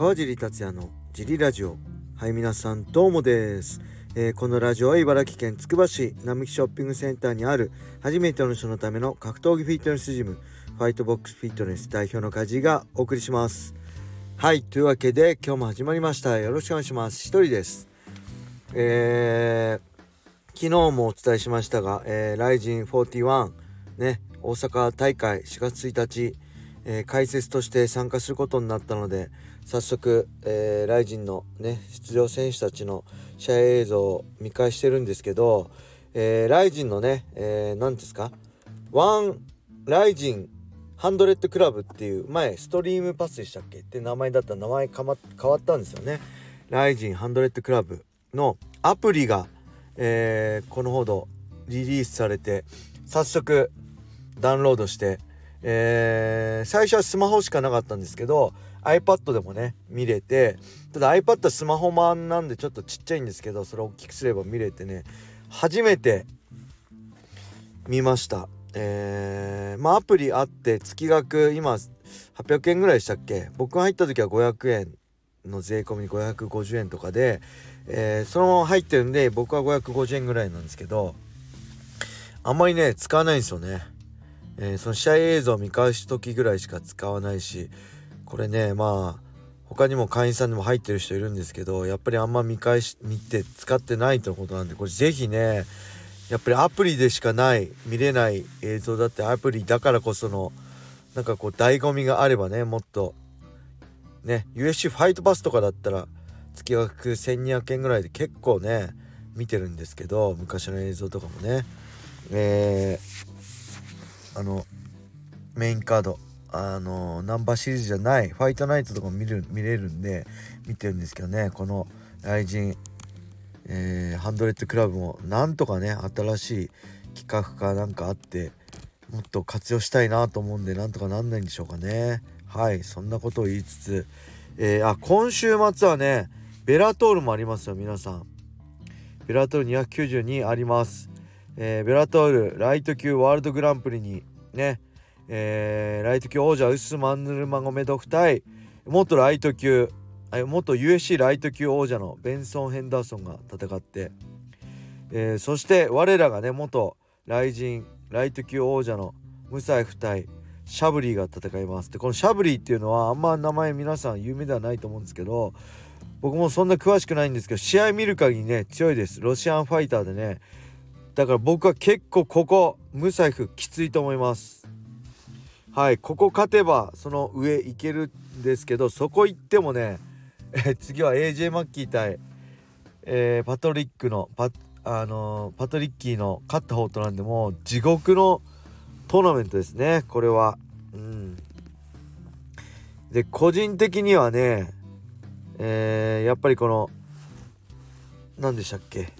川尻達也のジリラジオ。はい皆さんどうもです、えー、このラジオは茨城県つくば市並木ショッピングセンターにある初めての人のための格闘技フィットネスジムファイトボックスフィットネス代表の梶がお送りします。はいというわけで今日も始まりました。よろしくお願いします。一人です。えー、昨日もお伝えしましたが、えー、ライジン41ね大阪大会4月1日えー、解説として参加することになったので早速、えー、ライジンのね出場選手たちの試合映像を見返してるんですけど、えー、ライジンのね何、えー、ですか？ワンライジンハンドレッドクラブっていう前ストリームパスでしたっけ？って名前だった名前か、ま、変わったんですよね。ライジンハンドレッドクラブのアプリが、えー、このほどリリースされて早速ダウンロードしてえー、最初はスマホしかなかったんですけど iPad でもね見れてただ iPad はスマホ版なんでちょっとちっちゃいんですけどそれを大きくすれば見れてね初めて見ました。えー、まあアプリあって月額今800円ぐらいでしたっけ？僕が入った時は500円の税込み550円とかで、えー、そのまま入ってるんで僕は550円ぐらいなんですけどあんまりね使わないんですよね。えー、その試合映像を見返す時ぐらいしか使わないしこれねまあ他にも会員さんでも入ってる人いるんですけどやっぱりあんま見返し見て使ってないということなんでこれ是非ねやっぱりアプリでしかない見れない映像だってアプリだからこそのなんかこう醍醐味があればねもっとね USC ファイトパスとかだったら月額1200円ぐらいで結構ね見てるんですけど昔の映像とかもね。えーあのメインカードあのナンバーシリーズじゃないファイトナイトとかも見る見れるんで見てるんですけどねこの雷神、え、ハンドレッドクラブもなんとかね新しい企画かなんかあってもっと活用したいなと思うんでなんとかなんないんでしょうかね。はいそんなことを言いつつ、えー、あ今週末はねベラトールもありますよ皆さん。ベラトール292あります。えー、ベラトールライト級ワールドグランプリにね、えー、ライト級王者ウスマンヌルマゴメドフ対元ライト級元 USC ライト級王者のベンソン・ヘンダーソンが戦って、えー、そして我らがね元ライジンライト級王者のムサイフ対シャブリーが戦います。でこのシャブリーっていうのはあんま名前皆さん有名ではないと思うんですけど僕もそんな詳しくないんですけど試合見る限りね強いです。ロシアンファイターでねだから僕は結構ここムサイフきついと思います。はいここ勝てばその上いけるんですけどそこ行ってもね、え次は AJ マッキー対、えー、パトリックのパ,、あのー、パトリッキーの勝った方となんでもう地獄のトーナメントですねこれは。うん。で個人的にはねえー、やっぱりこの何でしたっけ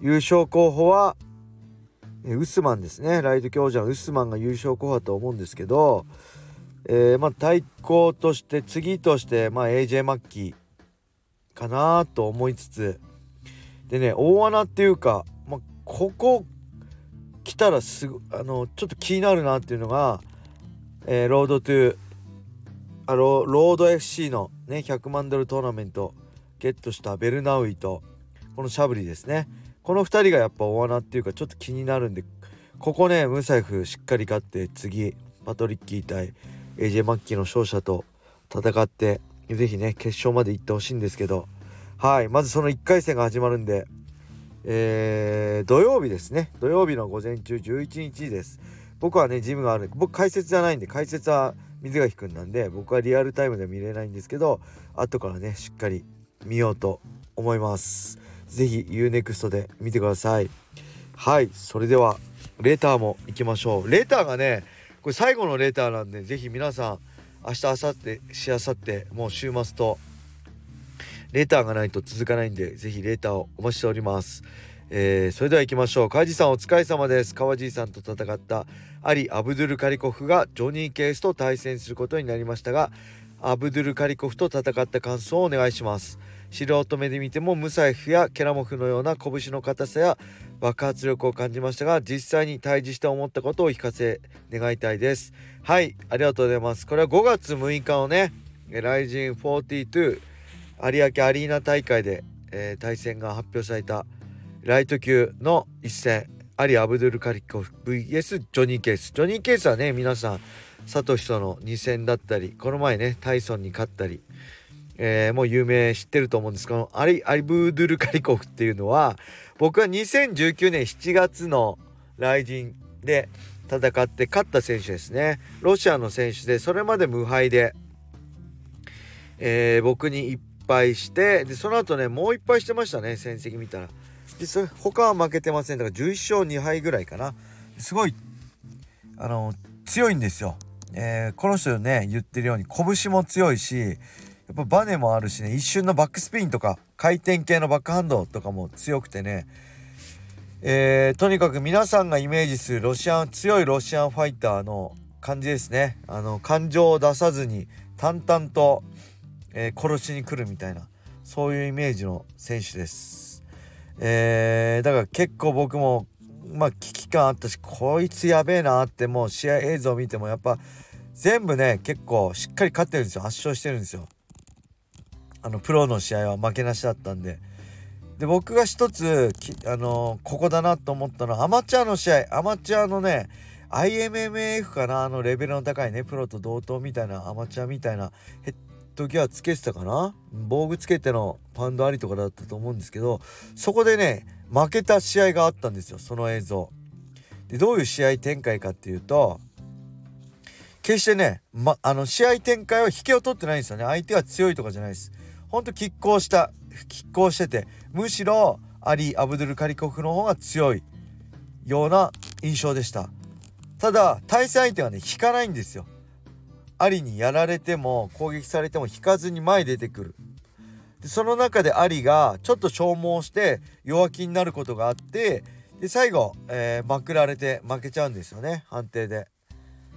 優勝候補はウスマンですね。ライト強者のウスマンが優勝候補だと思うんですけど、えー、まあ対抗として次として、まあ、AJ マッキーかなと思いつつでね大穴っていうか、まあ、ここ来たらすぐあのちょっと気になるなっていうのが、えー、ロードトゥあロロード FC のね100万ドルトーナメントゲットしたベルナウイとこのシャブリですね。この2人がやっぱ大穴っていうかちょっと気になるんでここねムサイフしっかり勝って次パトリッキー対 AJ マッキーの勝者と戦って是非ね決勝まで行ってほしいんですけどはいまずその1回戦が始まるんでえー、土曜日ですね。土曜日の午前中11日です。僕はねジムがある僕解説じゃないんで解説は水垣くんなんで僕はリアルタイムで見れないんですけど後からねしっかり見ようと思います。是非 UNEXT で見てください。はいそれではレターも行きましょう。レターがねこれ最後のレターなんで是非皆さん明日明後日しあさってもう週末とレターがないと続かないんで是非レターをお待ちしております。えー、それでは行きましょう。川地さんお疲れ様です。川地さんと戦ったアリ・アブドゥル・カリコフがジョニー・ケースと対戦することになりましたがアブドゥル・カリコフと戦った感想をお願いします。素人目で見てもムサイフやケラモフのような拳の硬さや爆発力を感じましたが実際に対峙して思ったことを聞かせ願いたいです。はいありがとうございます。これは5月6日のねライジン42有明アリーナ大会で、えー、対戦が発表されたライト級の一戦アリ・アブドゥル・カリコフ VS ジョニー・ケース。ジョニー・ケースはね皆さんサトシとの2戦だったりこの前ねタイソンに勝ったり、えー、もう有名知ってると思うんです。けどアリ・アブドゥル・カリコフっていうのは僕は2019年7月の来陣で戦って勝った選手ですね。ロシアの選手でそれまで無敗で、えー、僕に1敗してでその後ねもう1敗してましたね戦績見たら。実際他は負けてません。だから11勝2敗ぐらいかな。すごいあの強いんですよ、えー、この人ね言ってるように拳も強いしやっぱバネもあるしね一瞬のバックスピンとか回転系のバックハンドとかも強くてね。えー、とにかく皆さんがイメージするロシアン強いロシアンファイターの感じですね。あの感情を出さずに淡々と、えー、殺しに来るみたいなそういうイメージの選手です。えー、だから結構僕もまあ危機感あったしこいつやべえなってもう試合映像見てもやっぱ全部ね結構しっかり勝ってるんですよ。圧勝してるんですよ。あのプロの試合は負けなしだったんで。で僕が一つあのここだなと思ったのはアマチュアの試合。アマチュアのね IMMF かな？あのレベルの高いねプロと同等みたいなアマチュアみたいなヘッドギアつけてたかな？防具つけてのパウンドありとかだったと思うんですけどそこでね負けた試合があったんですよその映像。でどういう試合展開かっていうと決してね、ま、あの試合展開は引けを取ってないんですよね相手は強いとかじゃないです。ほんと拮抗した拮抗しててむしろアリー・アブドゥル・カリコフの方が強いような印象でしたただ対戦相手はね引かないんですよアリにやられても攻撃されても引かずに前出てくるでその中でアリがちょっと消耗して弱気になることがあってで最後、えー、まくられて負けちゃうんですよね判定で。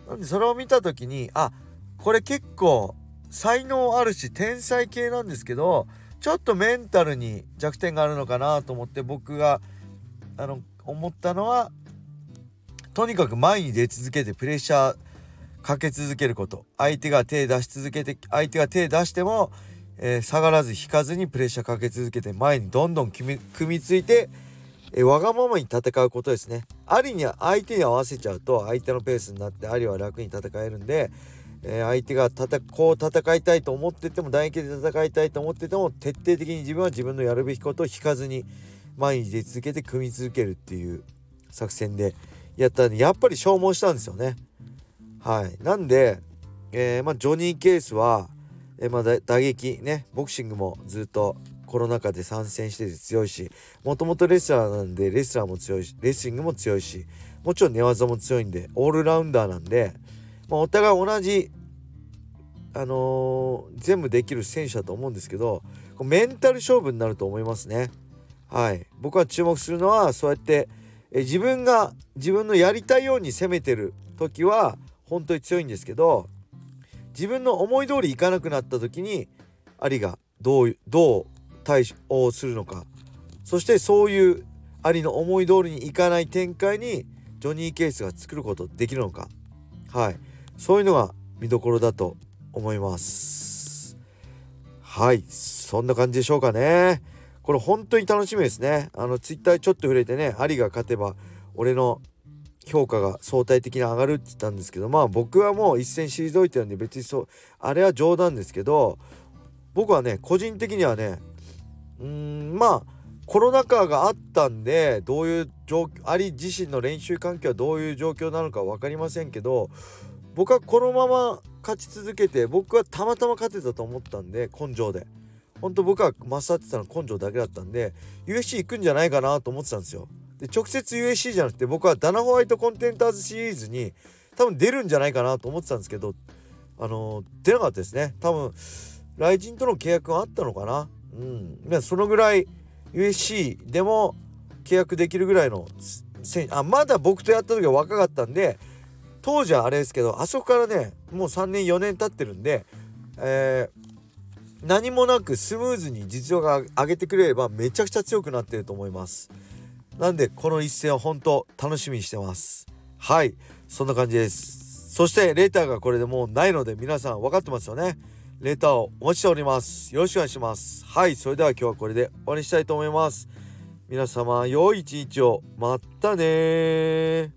なんでそれを見た時にあこれ結構才能あるし天才系なんですけどちょっとメンタルに弱点があるのかなと思って僕があの思ったのはとにかく前に出続けてプレッシャーかけ続けること相手が手出し続けて相手が手出しても、えー、下がらず引かずにプレッシャーかけ続けて前にどんどん組みついて、えー、わがままに戦うことですね。ありに相手に合わせちゃうと相手のペースになってありは楽に戦えるんでえー、相手がたたこう戦いたいと思ってても打撃で戦いたいと思ってても徹底的に自分は自分のやるべきことを引かずに前に出続けて組み続けるっていう作戦でやったんでやっぱり消耗したんですよね。はい、なんで、えー、まあ、ジョニー・ケースは、え、まあ、打撃ねボクシングもずっとコロナ禍で参戦してて強いしもともとレスラーなんでレスラーも強いしレスリングも強いしもちろん寝技も強いんでオールラウンダーなんでまあ、お互い同じ、あのー、全部できる選手だと思うんですけどメンタル勝負になると思いますね。はい、僕は注目するのはそうやってえ自分が自分のやりたいように攻めてる時は本当に強いんですけど自分の思い通りいかなくなった時にアリがどうどう対応するのか。そしてそういうアリの思い通りにいかない展開にジョニー・ケースが作ることできるのか。はい。そういうのが見どころだと思います。はい。そんな感じでしょうかね。これ本当に楽しみですね。あのツイッターちょっと触れてねアリが勝てば俺の評価が相対的に上がるって言ったんですけどまあ僕はもう一戦退いてるんで別にそうあれは冗談ですけど僕はね個人的にはねうーんまあコロナ禍があったんでどういう状況アリ自身の練習環境はどういう状況なのか分かりませんけど僕はこのまま勝ち続けて僕はたまたま勝てたと思ったんで根性で。本当僕は勝ってたの根性だけだったんで USC 行くんじゃないかなと思ってたんですよ。で直接 USC じゃなくて僕はダナホワイトコンテンターズシリーズに多分出るんじゃないかなと思ってたんですけどあの、出なかったですね。多分雷神との契約があったのかな。うん。そのぐらい USC でも契約できるぐらいのあまだ僕とやった時は若かったんで当時はあれですけどあそこからねもう3年4年経ってるんで、えー、何もなくスムーズに実力が上げてくれればめちゃくちゃ強くなってると思います。なんでこの一戦は本当楽しみにしてます。はい。そんな感じです。そしてレーターがこれでもうないので皆さん分かってますよね。レターをお待ちしております。よろしくお願いします。はい。それでは今日はこれで終わりにしたいと思います。皆様良い一日を。またね